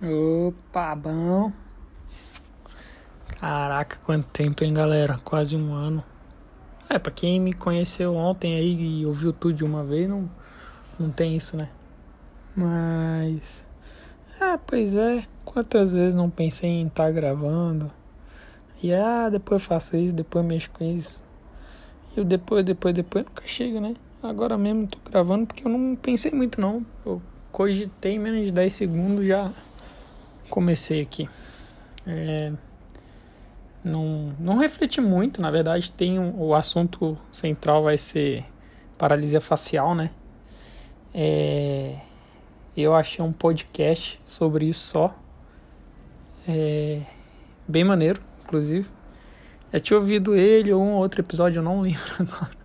Opa, bom. Caraca, quanto tempo, hein, galera? Quase um ano. É, pra quem me conheceu ontem aí e ouviu tudo de uma vez, não, não tem isso, né? Mas. Ah, pois é. Quantas vezes não pensei em estar tá gravando? E ah, depois faço isso, depois mexo com isso. E depois, depois, depois nunca chega, né? Agora mesmo tô gravando porque eu não pensei muito não. Eu cogitei menos de 10 segundos já comecei aqui. É, não, não refleti muito, na verdade tem um, o assunto central vai ser paralisia facial, né? É, eu achei um podcast sobre isso só. É, bem maneiro, inclusive. Já tinha ouvido ele ou um outro episódio, eu não lembro agora.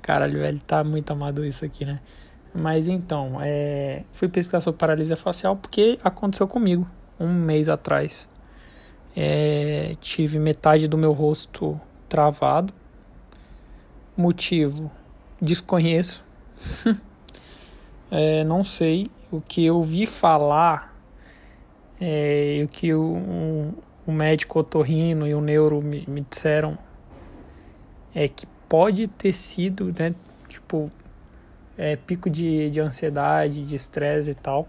Caralho, velho, tá muito amado isso aqui, né? Mas então, é, fui pesquisar sobre paralisia facial porque aconteceu comigo um mês atrás. É, tive metade do meu rosto travado. Motivo: desconheço. é, não sei. O que eu vi falar, é, o que o, um, o médico otorrino e o neuro me, me disseram é que pode ter sido, né, tipo, é, pico de, de ansiedade, de estresse e tal.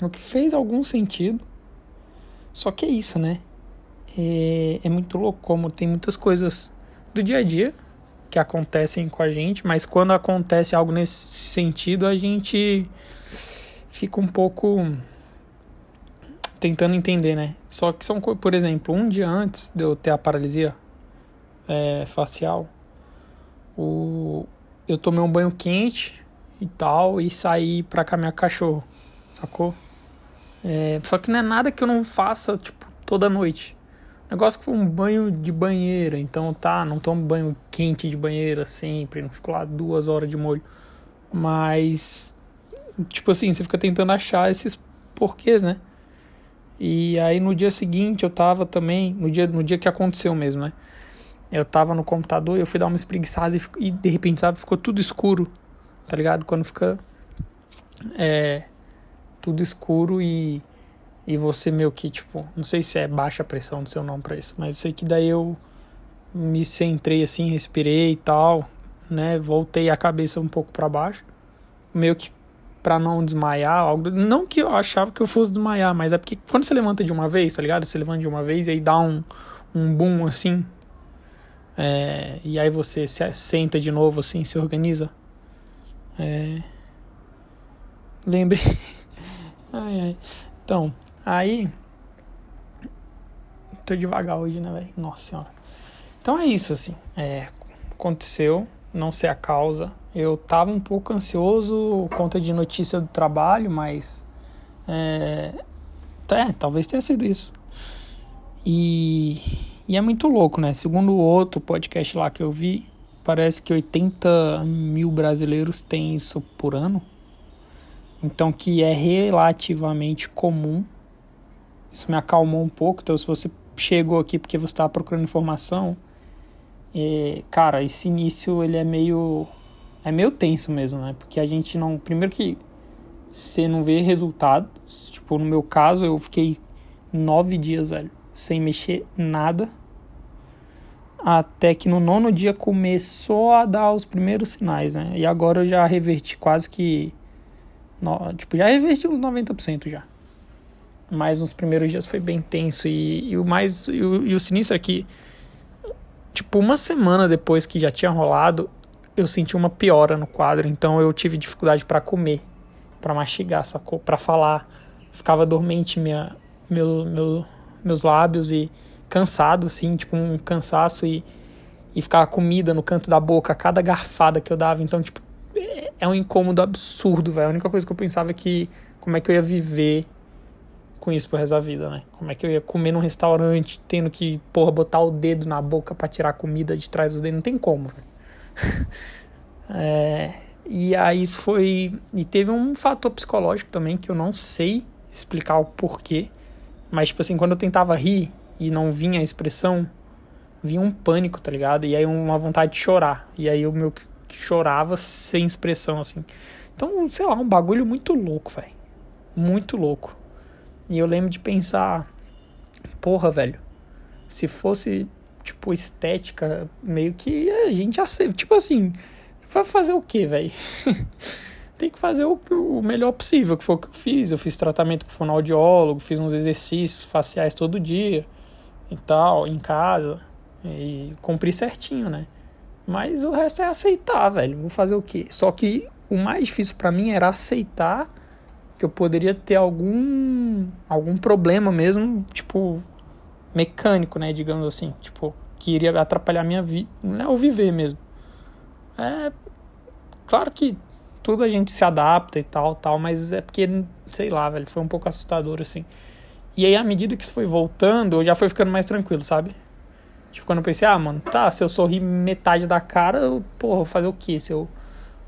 O que fez algum sentido. Só que é isso, né? É, é muito louco como tem muitas coisas do dia a dia que acontecem com a gente, mas quando acontece algo nesse sentido, a gente fica um pouco tentando entender, né? Só que são, por exemplo, um dia antes de eu ter a paralisia é, facial, o, eu tomei um banho quente e tal e saí pra caminhar cachorro, sacou? É, só que não é nada que eu não faça, tipo, toda noite. O negócio que foi um banho de banheira, então tá, não tomo banho quente de banheira sempre, não fico lá duas horas de molho. Mas, tipo assim, você fica tentando achar esses porquês, né? E aí no dia seguinte eu tava também, no dia, no dia que aconteceu mesmo, né? Eu tava no computador eu fui dar uma espreguiçada e, e de repente, sabe, ficou tudo escuro, tá ligado? Quando fica. É tudo escuro e, e você meio que, tipo, não sei se é baixa pressão do seu nome pra isso, mas sei que daí eu me centrei assim, respirei e tal, né? Voltei a cabeça um pouco para baixo, meio que para não desmaiar, algo, não que eu achava que eu fosse desmaiar, mas é porque quando você levanta de uma vez, tá ligado? Você levanta de uma vez e aí dá um, um boom assim, é, e aí você se senta de novo assim, se organiza. É, lembrei Ai, ai. Então, aí. Tô devagar hoje, né, velho? Nossa senhora. Então é isso, assim. É, aconteceu, não sei a causa. Eu tava um pouco ansioso conta de notícia do trabalho, mas. É, é, talvez tenha sido isso. E, e é muito louco, né? Segundo o outro podcast lá que eu vi, parece que 80 mil brasileiros têm isso por ano. Então, que é relativamente comum. Isso me acalmou um pouco. Então, se você chegou aqui porque você estava procurando informação, é, cara, esse início ele é meio é meio tenso mesmo, né? Porque a gente não, primeiro que você não vê resultado. Tipo, no meu caso, eu fiquei nove dias, velho, sem mexer nada. Até que no nono dia começou a dar os primeiros sinais, né? E agora eu já reverti quase que no, tipo, já reverti uns 90% já. Mas nos primeiros dias foi bem tenso. E, e o mais. E o, e o sinistro é que, tipo, uma semana depois que já tinha rolado, eu senti uma piora no quadro. Então eu tive dificuldade para comer, para mastigar, sacou? Para falar. Ficava dormente minha, meu, meu, meus lábios e cansado, assim, tipo, um cansaço e, e ficava comida no canto da boca a cada garfada que eu dava. Então, tipo, é um incômodo absurdo, velho. A única coisa que eu pensava é que como é que eu ia viver com isso pro resto da vida, né? Como é que eu ia comer num restaurante tendo que, porra, botar o dedo na boca para tirar a comida de trás dos dedos? Não tem como, velho. é, e aí isso foi. E teve um fator psicológico também que eu não sei explicar o porquê. Mas, tipo assim, quando eu tentava rir e não vinha a expressão, vinha um pânico, tá ligado? E aí uma vontade de chorar. E aí o meu que chorava sem expressão, assim. Então, sei lá, um bagulho muito louco, velho. Muito louco. E eu lembro de pensar, porra, velho, se fosse, tipo, estética, meio que a gente aceita. Tipo assim, vai fazer o quê, velho? Tem que fazer o, o melhor possível, que foi o que eu fiz. Eu fiz tratamento com fonoaudiólogo, fiz uns exercícios faciais todo dia e tal, em casa. E cumpri certinho, né? Mas o resto é aceitar, velho. Vou fazer o quê? Só que o mais difícil para mim era aceitar que eu poderia ter algum algum problema mesmo, tipo mecânico, né, digamos assim, tipo que iria atrapalhar minha vida, não é o viver mesmo. É claro que tudo a gente se adapta e tal, tal, mas é porque sei lá, velho, foi um pouco assustador assim. E aí à medida que isso foi voltando, eu já foi ficando mais tranquilo, sabe? Tipo, quando eu pensei, ah, mano, tá, se eu sorrir metade da cara, eu, porra, fazer o quê? Se eu...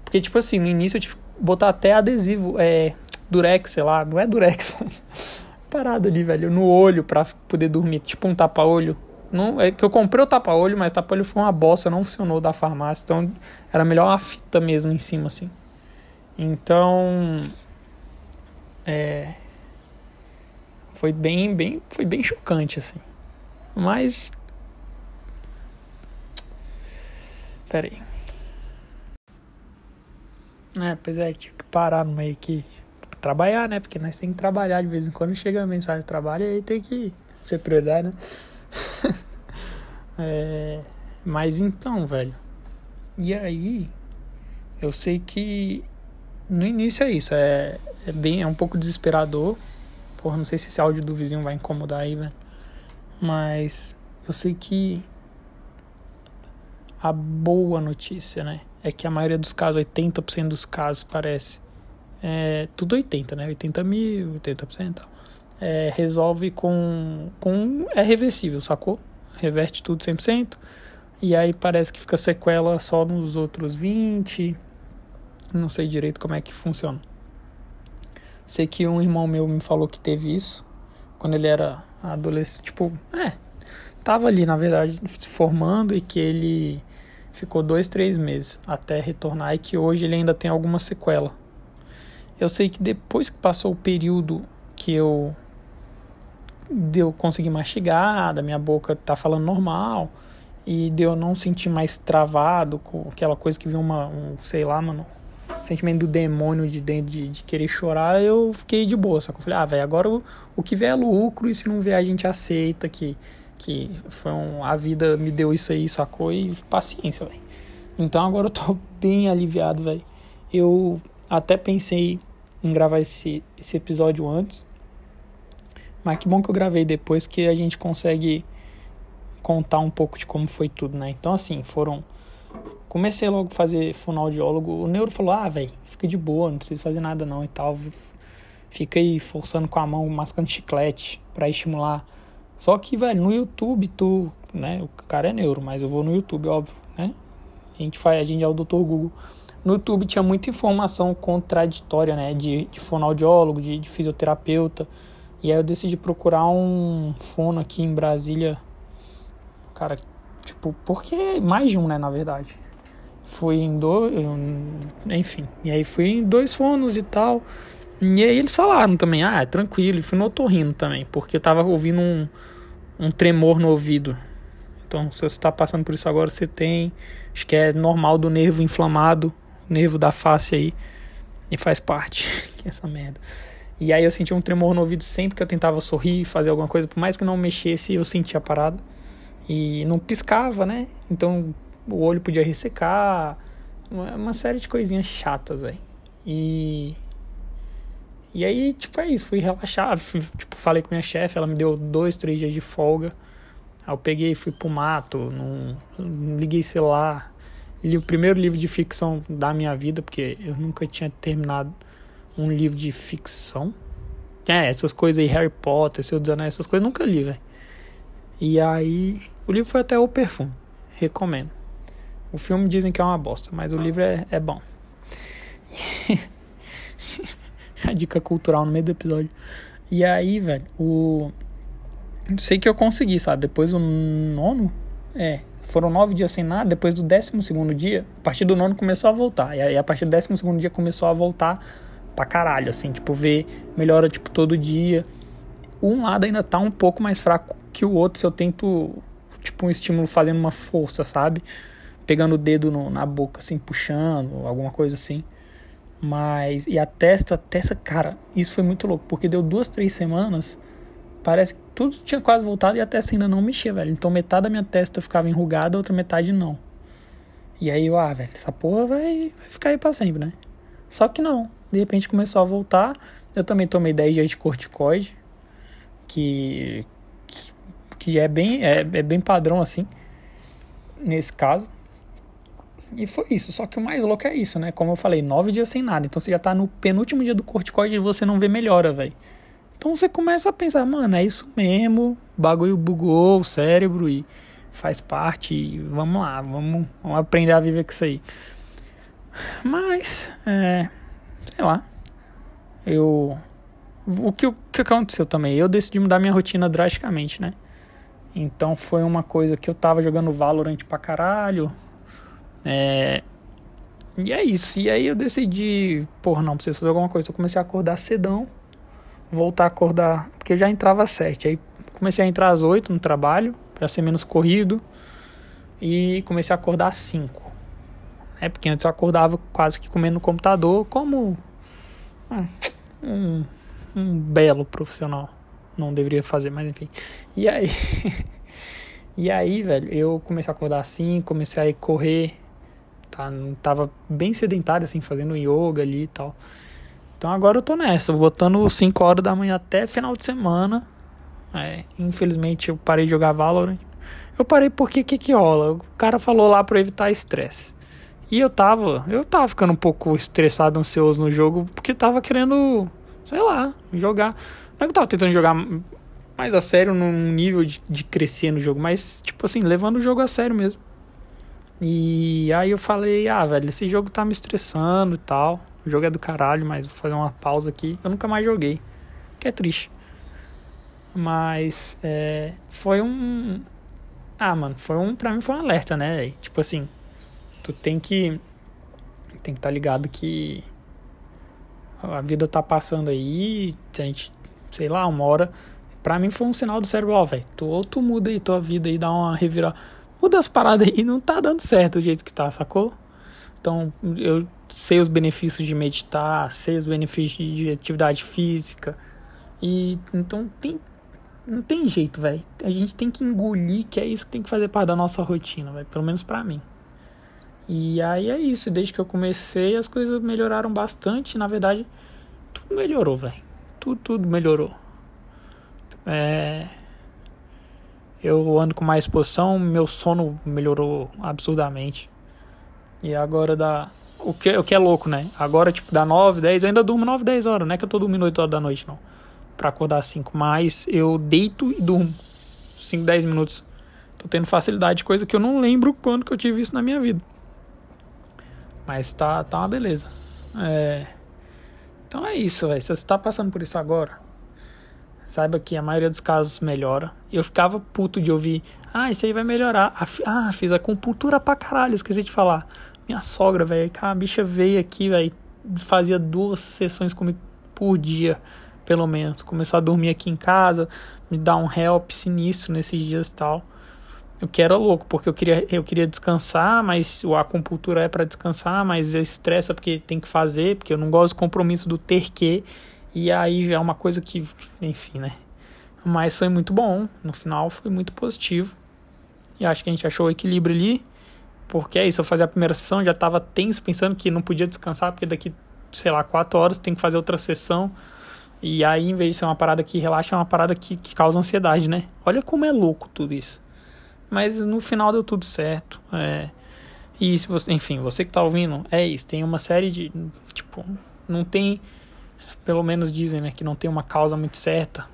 Porque, tipo assim, no início eu tive que botar até adesivo, é, durex, sei lá, não é durex. Parado ali, velho, no olho pra poder dormir, tipo um tapa-olho. Não, é que eu comprei o tapa-olho, mas o tapa-olho foi uma bosta, não funcionou da farmácia, então era melhor uma fita mesmo em cima, assim. Então, é, foi bem, bem, foi bem chocante, assim. Mas Pera aí. É, pois é, tive que parar no meio aqui. Trabalhar, né? Porque nós temos que trabalhar de vez em quando chega a mensagem de trabalho e aí tem que ser prioridade, né? é, mas então, velho. E aí, eu sei que no início é isso. É, é bem, é um pouco desesperador. Porra, não sei se esse áudio do vizinho vai incomodar aí, velho. Mas eu sei que a boa notícia, né? É que a maioria dos casos, 80% dos casos, parece. É, tudo 80, né? 80 mil, 80%. É, resolve com, com. É reversível, sacou? Reverte tudo 100%. E aí parece que fica sequela só nos outros 20. Não sei direito como é que funciona. Sei que um irmão meu me falou que teve isso quando ele era adolescente. Tipo, é. Tava ali, na verdade, se formando e que ele ficou dois, três meses até retornar e que hoje ele ainda tem alguma sequela. Eu sei que depois que passou o período que eu deu conseguir mastigar, da minha boca tá falando normal e deu não sentir mais travado com aquela coisa que vinha uma, um, sei lá, mano, sentimento do demônio de dentro de, de querer chorar, eu fiquei de boa. Só que eu falei, ah, velho, agora o, o que vier é lucro e se não vier a gente aceita que que foi um, a vida me deu isso aí, sacou? E paciência, velho. Então agora eu tô bem aliviado, velho. Eu até pensei em gravar esse, esse episódio antes. Mas que bom que eu gravei depois que a gente consegue contar um pouco de como foi tudo, né? Então assim, foram comecei logo a fazer fonoaudiólogo. O neuro falou: "Ah, velho, fica de boa, não precisa fazer nada não" e tal. Fica aí forçando com a mão, mascando chiclete para estimular só que, velho, no YouTube tu, né? O cara é neuro, mas eu vou no YouTube, óbvio, né? A gente faz, a gente é o Dr. Google. No YouTube tinha muita informação contraditória, né? De, de fonoaudiólogo, de, de fisioterapeuta. E aí eu decidi procurar um fono aqui em Brasília. Cara, tipo, porque mais de um, né, na verdade. Fui em dois, enfim. E aí fui em dois fonos e tal. E aí eles falaram também, ah, é tranquilo. E fui no otorrino também, porque eu tava ouvindo um, um tremor no ouvido. Então, se você está passando por isso agora, você tem. Acho que é normal do nervo inflamado, nervo da face aí. E faz parte. que essa merda. E aí eu sentia um tremor no ouvido sempre que eu tentava sorrir, fazer alguma coisa. Por mais que não mexesse, eu sentia a parada. E não piscava, né? Então o olho podia ressecar. Uma série de coisinhas chatas aí. E e aí, tipo, é isso, fui relaxar, fui, tipo, falei com minha chefe, ela me deu dois, três dias de folga. Aí eu peguei, fui pro mato, não, não liguei celular. Li o primeiro livro de ficção da minha vida, porque eu nunca tinha terminado um livro de ficção. É, essas coisas aí, Harry Potter, Seu Anéis, essas coisas nunca li, velho. E aí, o livro foi até o perfume, recomendo. O filme dizem que é uma bosta, mas o livro é, é bom. a dica cultural no meio do episódio. E aí, velho, o. Sei que eu consegui, sabe? Depois do nono. É. Foram nove dias sem nada. Depois do décimo segundo dia, a partir do nono começou a voltar. E aí, a partir do décimo segundo dia, começou a voltar pra caralho, assim. Tipo, ver melhora, tipo, todo dia. um lado ainda tá um pouco mais fraco que o outro se eu tento, tipo, um estímulo fazendo uma força, sabe? Pegando o dedo no, na boca, assim, puxando, alguma coisa assim. Mas, e a testa, a testa, cara, isso foi muito louco, porque deu duas, três semanas, parece que tudo tinha quase voltado e a testa ainda não mexia, velho. Então metade da minha testa ficava enrugada, a outra metade não. E aí eu, ah, velho, essa porra vai, vai ficar aí pra sempre, né? Só que não, de repente começou a voltar. Eu também tomei 10 dias de corticoide, que, que, que é, bem, é, é bem padrão assim, nesse caso. E foi isso. Só que o mais louco é isso, né? Como eu falei, nove dias sem nada. Então você já tá no penúltimo dia do corticoide e você não vê melhora, velho. Então você começa a pensar, mano, é isso mesmo. O bagulho bugou o cérebro e faz parte. E vamos lá, vamos, vamos aprender a viver com isso aí. Mas, é, sei lá. Eu. O que, o que aconteceu também? Eu decidi mudar minha rotina drasticamente, né? Então foi uma coisa que eu tava jogando Valorant pra caralho. É, e é isso. E aí eu decidi, porra, não, preciso fazer alguma coisa. Eu comecei a acordar cedão, voltar a acordar, porque eu já entrava às sete. Aí comecei a entrar às oito no trabalho, para ser menos corrido. E comecei a acordar às cinco. É porque antes eu acordava quase que comendo no computador, como um, um belo profissional. Não deveria fazer, mas enfim. E aí. e aí, velho, eu comecei a acordar assim, comecei a correr tá? Tava bem sedentário, assim, fazendo yoga ali e tal. Então agora eu tô nessa, botando 5 horas da manhã até final de semana. É, infelizmente eu parei de jogar Valorant. Eu parei porque que que rola? O cara falou lá pra evitar estresse. E eu tava, eu tava ficando um pouco estressado, ansioso no jogo, porque tava querendo, sei lá, jogar. Não é que eu tava tentando jogar mais a sério num nível de, de crescer no jogo, mas tipo assim, levando o jogo a sério mesmo. E aí eu falei, ah, velho, esse jogo tá me estressando e tal. O jogo é do caralho, mas vou fazer uma pausa aqui. Eu nunca mais joguei. Que é triste. Mas é, foi um. Ah, mano, foi um. Pra mim foi um alerta, né? Tipo assim, tu tem que. Tem que estar tá ligado que. A vida tá passando aí. A gente, sei lá, uma hora. Pra mim foi um sinal do cérebro, ó, velho. Tu, ou tu muda aí tua vida e dá uma revira muda as paradas aí, não tá dando certo do jeito que tá, sacou? Então, eu sei os benefícios de meditar, sei os benefícios de atividade física. E então tem não tem jeito, velho. A gente tem que engolir que é isso que tem que fazer parte da nossa rotina, velho, pelo menos para mim. E aí é isso, desde que eu comecei as coisas melhoraram bastante, na verdade, tudo melhorou, velho. Tudo, tudo melhorou. É, eu ando com mais posição, meu sono melhorou absurdamente. E agora dá. O que, o que é louco, né? Agora, tipo, dá 9, 10, eu ainda durmo 9, 10 horas. Não é que eu tô dormindo 8 horas da noite, não. Pra acordar 5. Mas eu deito e durmo 5, 10 minutos. Tô tendo facilidade, coisa que eu não lembro quando que eu tive isso na minha vida. Mas tá, tá uma beleza. É... Então é isso, velho. Se você tá passando por isso agora, saiba que a maioria dos casos melhora. Eu ficava puto de ouvir, ah, isso aí vai melhorar. Ah, fiz acupuntura pra caralho, esqueci de falar. Minha sogra, velho, a bicha veio aqui, velho, fazia duas sessões comigo por dia, pelo menos. Começou a dormir aqui em casa, me dar um help sinistro nesses dias e tal. O que era louco, porque eu queria, eu queria descansar, mas a acupuntura é para descansar, mas estressa porque tem que fazer, porque eu não gosto do compromisso do ter que. E aí é uma coisa que, enfim, né? Mas foi muito bom. No final foi muito positivo. E acho que a gente achou o equilíbrio ali. Porque é isso, eu fazia a primeira sessão, já estava tenso, pensando que não podia descansar, porque daqui, sei lá, quatro horas tem que fazer outra sessão. E aí, em vez de ser uma parada que relaxa, é uma parada que, que causa ansiedade, né? Olha como é louco tudo isso. Mas no final deu tudo certo. É... E se você, enfim, você que tá ouvindo, é isso. Tem uma série de. Tipo, não tem pelo menos dizem, né, que não tem uma causa muito certa.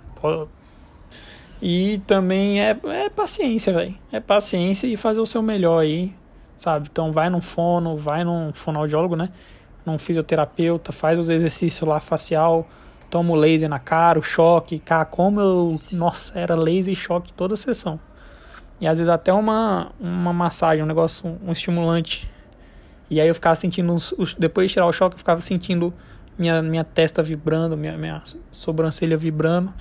E também é, é paciência, velho. É paciência e fazer o seu melhor aí, sabe? Então vai num fono, vai num fonoaudiólogo, né? Num fisioterapeuta, faz os exercícios lá facial, toma o laser na cara, o choque, cara, como eu, nossa, era laser e choque toda a sessão. E às vezes até uma, uma massagem, um negócio, um, estimulante. E aí eu ficava sentindo, os, depois de tirar o choque, eu ficava sentindo minha, minha testa vibrando, minha, minha sobrancelha vibrando.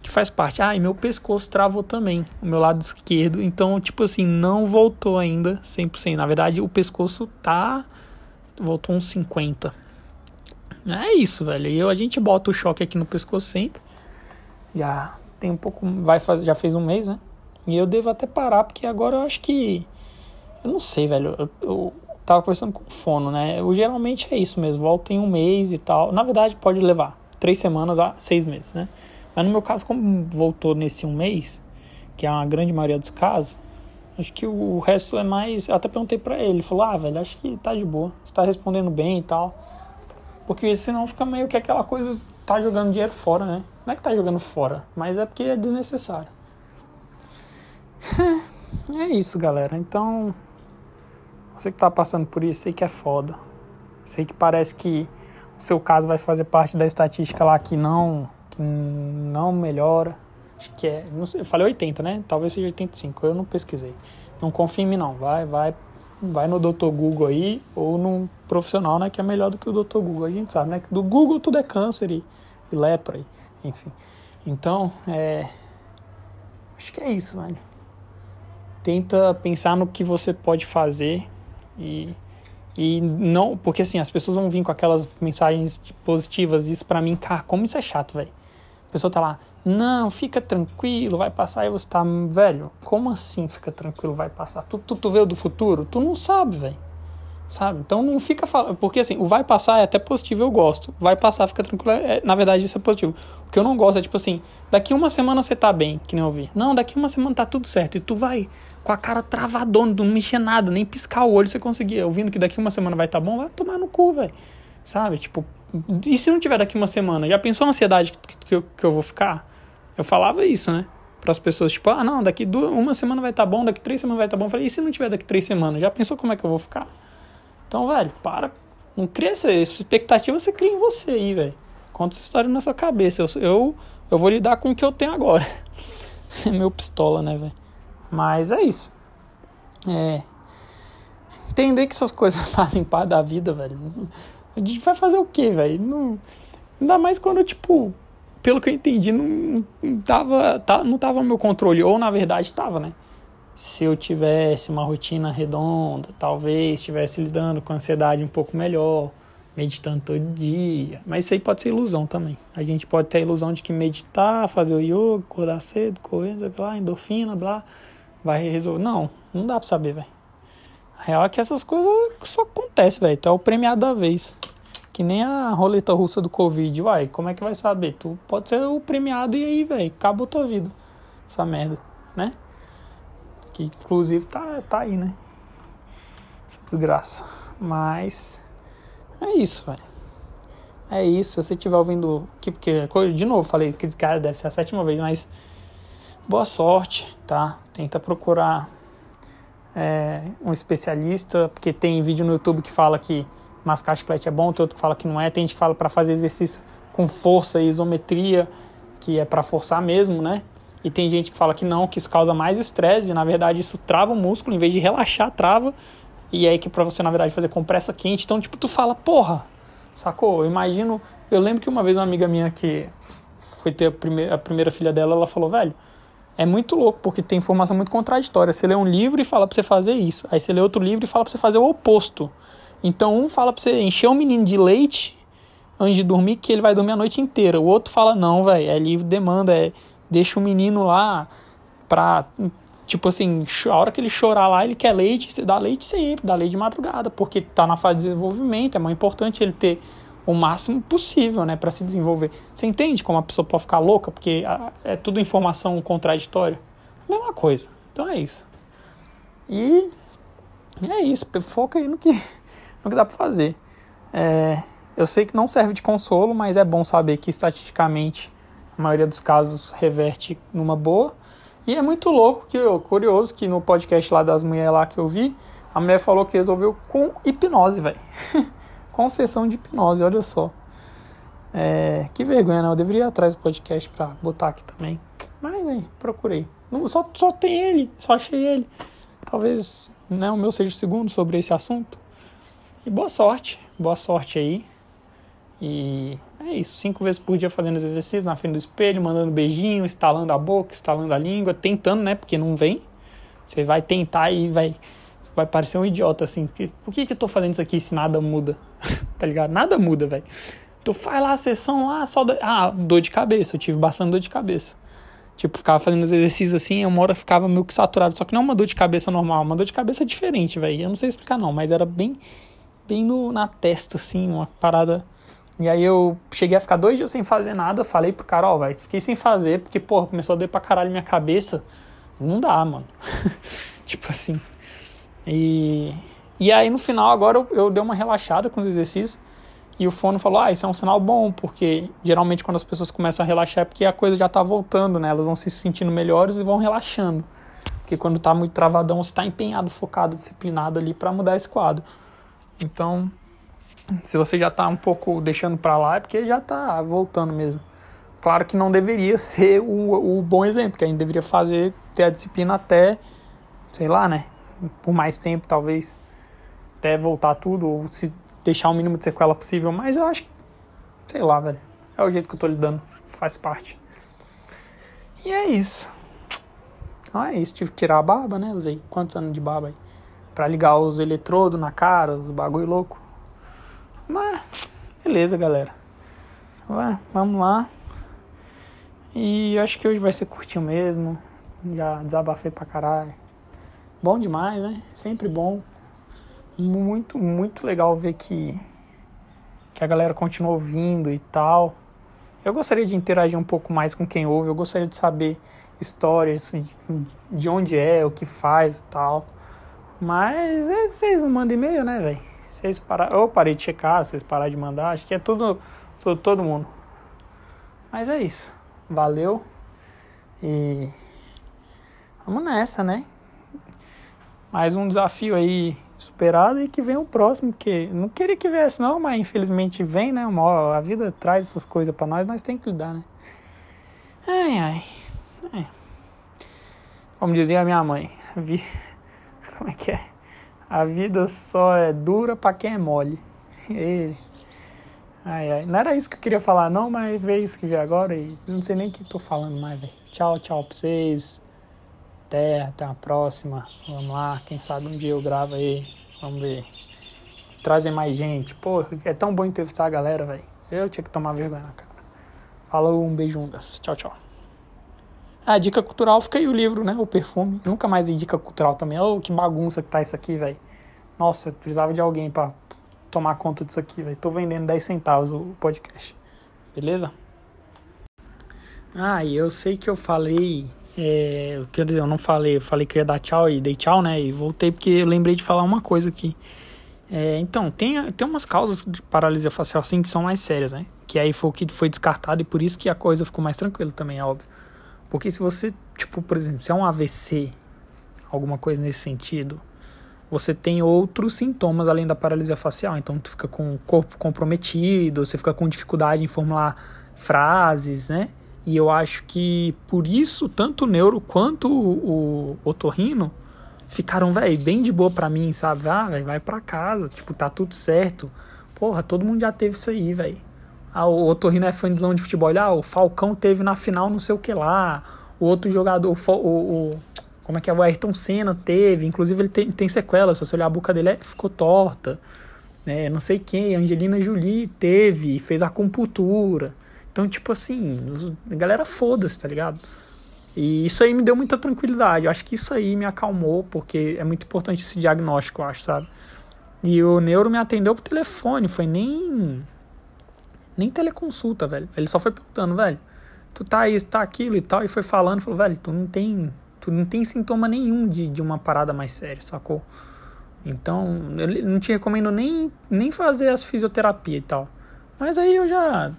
que faz parte. Ah, e meu pescoço travou também, o meu lado esquerdo. Então, tipo assim, não voltou ainda 100%. Na verdade, o pescoço tá. Voltou uns 50%. É isso, velho. Eu, a gente bota o choque aqui no pescoço sempre. Já tem um pouco. Vai fazer, já fez um mês, né? E eu devo até parar, porque agora eu acho que. Eu não sei, velho. Eu, eu tava conversando com o fono, né? Eu, geralmente é isso mesmo. Volta em um mês e tal. Na verdade, pode levar três semanas a seis meses, né? Mas no meu caso, como voltou nesse um mês, que é a grande maioria dos casos, acho que o resto é mais. Eu até perguntei pra ele, ele falou: ah, velho, acho que tá de boa, você tá respondendo bem e tal. Porque senão fica meio que aquela coisa, tá jogando dinheiro fora, né? Não é que tá jogando fora, mas é porque é desnecessário. é isso, galera. Então, você que tá passando por isso, sei que é foda. Sei que parece que o seu caso vai fazer parte da estatística lá que não não melhora. Acho que é. Não sei, eu falei 80, né? Talvez seja 85. Eu não pesquisei. Não confia em mim, não. Vai, vai, vai no Dr. Google aí ou num profissional, né? Que é melhor do que o Dr. Google. A gente sabe, né? Do Google tudo é câncer e, e lepra, e, enfim. Então, é. Acho que é isso, velho. Tenta pensar no que você pode fazer e. E não, porque assim, as pessoas vão vir com aquelas mensagens positivas, isso para mim, cara, como isso é chato, velho. A pessoa tá lá, não, fica tranquilo, vai passar. E você tá, velho, como assim fica tranquilo, vai passar? Tu, tu, tu veio do futuro? Tu não sabe, velho. Sabe? Então não fica falando. Porque assim, o vai passar é até positivo, eu gosto. Vai passar, fica tranquilo. É, na verdade, isso é positivo. O que eu não gosto é tipo assim, daqui uma semana você tá bem, que nem eu vi. Não, daqui uma semana tá tudo certo. E tu vai com a cara travadona, não mexer nada, nem piscar o olho você conseguia. Ouvindo que daqui uma semana vai tá bom, vai tomar no cu, velho. Sabe? Tipo, e se não tiver daqui uma semana? Já pensou a ansiedade que, que, eu, que eu vou ficar? Eu falava isso, né? Para as pessoas, tipo, ah, não, daqui duas, uma semana vai estar tá bom, daqui três semanas vai estar tá bom. Eu falei, e se não tiver daqui três semanas? Já pensou como é que eu vou ficar? Então, velho, para. Não cria essa expectativa, você cria em você aí, velho. Conta essa história na sua cabeça. Eu, eu, eu vou lidar com o que eu tenho agora. É meu pistola, né, velho? Mas é isso. É. Entender que essas coisas fazem parte da vida, velho. A gente vai fazer o quê, velho? Não, ainda mais quando, tipo, pelo que eu entendi, não, tava, tá, não tava no meu controle. Ou, na verdade, tava, né? Se eu tivesse uma rotina redonda, talvez estivesse lidando com ansiedade um pouco melhor, meditando todo dia. Mas isso aí pode ser ilusão também. A gente pode ter a ilusão de que meditar, fazer o yoga, acordar cedo, correr, blá, endorfina, blá, vai resolver. Não, não dá pra saber, velho. A real é que essas coisas só acontecem, velho. Tu é o premiado da vez. Que nem a roleta russa do Covid, vai. Como é que vai saber? Tu pode ser o premiado e aí, velho, acabou tua vida. Essa merda, né? Que inclusive tá, tá aí, né? Essa desgraça. Mas é isso, velho. É isso. Se você estiver ouvindo. Que, porque, de novo, falei que cara deve ser a sétima vez, mas boa sorte, tá? Tenta procurar é, um especialista, porque tem vídeo no YouTube que fala que mascar chiclete é bom, tem outro que fala que não é, tem gente que fala para fazer exercício com força e isometria, que é para forçar mesmo, né? E tem gente que fala que não, que isso causa mais estresse, e na verdade isso trava o músculo, em vez de relaxar, trava. E aí que para você, na verdade, fazer compressa quente. Então, tipo, tu fala, porra, sacou? Eu imagino. Eu lembro que uma vez uma amiga minha que foi ter a primeira, a primeira filha dela, ela falou, velho, é muito louco, porque tem informação muito contraditória. Você lê um livro e fala pra você fazer isso. Aí você lê outro livro e fala pra você fazer o oposto. Então um fala pra você encher o menino de leite antes de dormir, que ele vai dormir a noite inteira. O outro fala, não, velho, é livre demanda, é deixa o menino lá pra. Tipo assim, a hora que ele chorar lá, ele quer leite, você dá leite sempre, dá leite de madrugada, porque tá na fase de desenvolvimento, é mais importante ele ter o máximo possível, né, para se desenvolver. Você entende como a pessoa pode ficar louca porque é tudo informação contraditória? Mesma coisa. Então é isso. E é isso. Foca aí no que, no que dá para fazer. É, eu sei que não serve de consolo, mas é bom saber que estatisticamente a maioria dos casos reverte numa boa. E é muito louco, que eu, curioso, que no podcast lá das mulheres lá que eu vi, a mulher falou que resolveu com hipnose, velho. com sessão de hipnose, olha só. É, que vergonha, né? Eu deveria ir atrás do podcast pra botar aqui também. Mas aí, procurei. Não, só, só tem ele, só achei ele. Talvez né, o meu seja o segundo sobre esse assunto. E boa sorte, boa sorte aí. E É isso, cinco vezes por dia fazendo exercício na frente do espelho, mandando beijinho, estalando a boca, estalando a língua, tentando, né? Porque não vem. Você vai tentar e vai vai parecer um idiota assim. Porque, por que, que eu tô fazendo isso aqui se nada muda? tá ligado? Nada muda, velho. Tu faz lá a sessão lá, só. Do... Ah, dor de cabeça. Eu tive bastante dor de cabeça. Tipo, ficava fazendo os exercícios assim, uma hora ficava meio que saturado. Só que não é uma dor de cabeça normal, uma dor de cabeça diferente, velho. Eu não sei explicar não, mas era bem, bem no, na testa, assim, uma parada. E aí eu cheguei a ficar dois dias sem fazer nada. Falei pro cara, ó, oh, velho, fiquei sem fazer, porque, porra, começou a doer pra caralho minha cabeça. Não dá, mano. tipo assim. E, e aí no final agora eu, eu dei uma relaxada com os exercícios. E o fono falou: Ah, isso é um sinal bom, porque geralmente quando as pessoas começam a relaxar é porque a coisa já está voltando, né? Elas vão se sentindo melhores e vão relaxando. Porque quando está muito travadão, você está empenhado, focado, disciplinado ali para mudar esse quadro. Então, se você já está um pouco deixando para lá, é porque já está voltando mesmo. Claro que não deveria ser o, o bom exemplo, que a gente deveria fazer, ter a disciplina até, sei lá, né? Por mais tempo, talvez, até voltar tudo, ou se deixar o mínimo de sequela possível, mas eu acho que, sei lá, velho. É o jeito que eu tô lidando, faz parte. E é isso. Então é isso, tive que tirar a barba, né? Usei quantos anos de barba aí? Pra ligar os eletrodos na cara, os bagulho louco. Mas, beleza, galera. Ué, vamos lá. E eu acho que hoje vai ser curtinho mesmo. Já desabafei pra caralho. Bom demais, né? Sempre bom muito, muito legal ver que, que a galera continua ouvindo e tal. Eu gostaria de interagir um pouco mais com quem ouve, eu gostaria de saber histórias de onde é, o que faz e tal. Mas é, vocês não mandam e-mail, né, velho? Vocês parar, eu parei de checar, vocês pararam de mandar, acho que é tudo, tudo, todo mundo. Mas é isso. Valeu. E vamos nessa, né? Mais um desafio aí superado e que venha o próximo, que não queria que viesse não, mas infelizmente vem, né? Uma, a vida traz essas coisas para nós, nós tem que lidar, né? Ai, ai. É. Como dizia a minha mãe, vi... como é que é? A vida só é dura para quem é mole. E... Ai, ai. Não era isso que eu queria falar, não, mas veio isso que veio agora e não sei nem o que tô falando mais, velho. Tchau, tchau pra vocês. Até, até a próxima. Vamos lá, quem sabe um dia eu gravo aí. Vamos ver. Trazem mais gente. Pô, é tão bom entrevistar a galera, velho. Eu tinha que tomar vergonha na cara. Falou, um beijo, Tchau, tchau. A ah, dica cultural fica aí o livro, né? O perfume. Nunca mais dica cultural também. Oh, que bagunça que tá isso aqui, velho. Nossa, precisava de alguém para tomar conta disso aqui, velho. Tô vendendo 10 centavos o podcast. Beleza? Ah, e eu sei que eu falei é, quer dizer, eu não falei, eu falei que ia dar tchau e dei tchau, né? E voltei porque eu lembrei de falar uma coisa aqui. É, então, tem, tem umas causas de paralisia facial assim que são mais sérias, né? Que aí foi o que foi descartado e por isso que a coisa ficou mais tranquila também, é óbvio. Porque se você, tipo, por exemplo, se é um AVC, alguma coisa nesse sentido, você tem outros sintomas além da paralisia facial. Então, tu fica com o corpo comprometido, você fica com dificuldade em formular frases, né? E eu acho que por isso, tanto o neuro quanto o, o otorrino ficaram, velho, bem de boa pra mim, sabe? Ah, velho, vai pra casa, tipo, tá tudo certo. Porra, todo mundo já teve isso aí, velho. Ah, o otorrino é fãzão de futebol. Ah, o Falcão teve na final não sei o que lá. O outro jogador, o, o, o como é que é? O Ayrton Senna teve. Inclusive ele tem, tem sequela, se você olhar a boca dele, é, ficou torta. É, não sei quem, Angelina Jolie teve, fez acupuntura. Então, tipo assim, a galera foda-se, tá ligado? E isso aí me deu muita tranquilidade. Eu acho que isso aí me acalmou, porque é muito importante esse diagnóstico, eu acho, sabe? E o neuro me atendeu por telefone, foi nem. Nem teleconsulta, velho. Ele só foi perguntando, velho, tu tá isso, tá aquilo e tal, e foi falando, falou, velho, tu não tem. Tu não tem sintoma nenhum de, de uma parada mais séria, sacou? Então, ele não te recomendo nem, nem fazer as fisioterapia e tal. Mas aí eu já.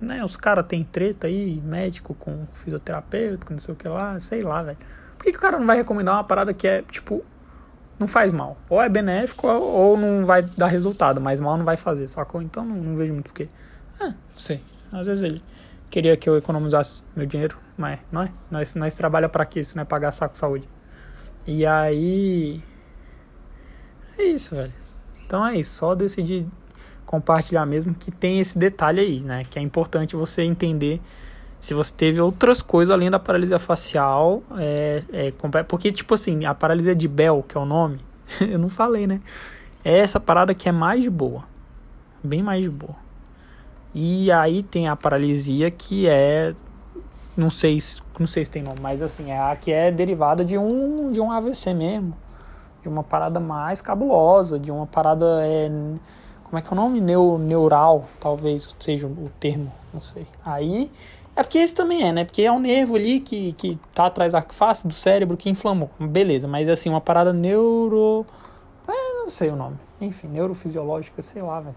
Né, os caras têm treta aí, médico com fisioterapeuta, com não sei o que lá, sei lá, velho. Por que, que o cara não vai recomendar uma parada que é, tipo, não faz mal? Ou é benéfico ou não vai dar resultado, mas mal não vai fazer, sacou? Então não, não vejo muito porquê. É, não sei. Às vezes ele queria que eu economizasse meu dinheiro, mas não é? Nós, nós trabalha para quê se não é pagar saco de saúde? E aí. É isso, velho. Então é isso. Só decidi compartilhar mesmo que tem esse detalhe aí, né? Que é importante você entender se você teve outras coisas além da paralisia facial, é, é, porque, tipo assim, a paralisia de Bell, que é o nome, eu não falei, né? É essa parada que é mais de boa. Bem mais de boa. E aí tem a paralisia que é. Não sei, não sei se tem nome, mas assim, é a que é derivada de um, de um AVC mesmo. De uma parada mais cabulosa, de uma parada. É, como é que é o nome? Neu, neural, talvez seja o termo, não sei. Aí é porque esse também é, né? Porque é um nervo ali que, que tá atrás da face do cérebro que inflamou. Beleza, mas assim, uma parada neuro. É, não sei o nome. Enfim, neurofisiológica, sei lá, velho.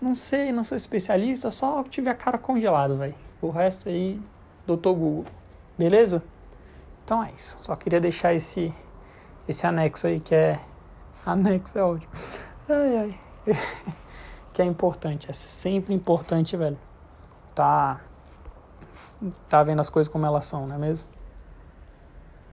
Não sei, não sou especialista, só tive a cara congelada, velho. O resto aí, doutor Google. Beleza? Então é isso. Só queria deixar esse, esse anexo aí que é. Anexo é ótimo. Ai, ai. que é importante. É sempre importante, velho. Tá tá vendo as coisas como elas são, não é mesmo?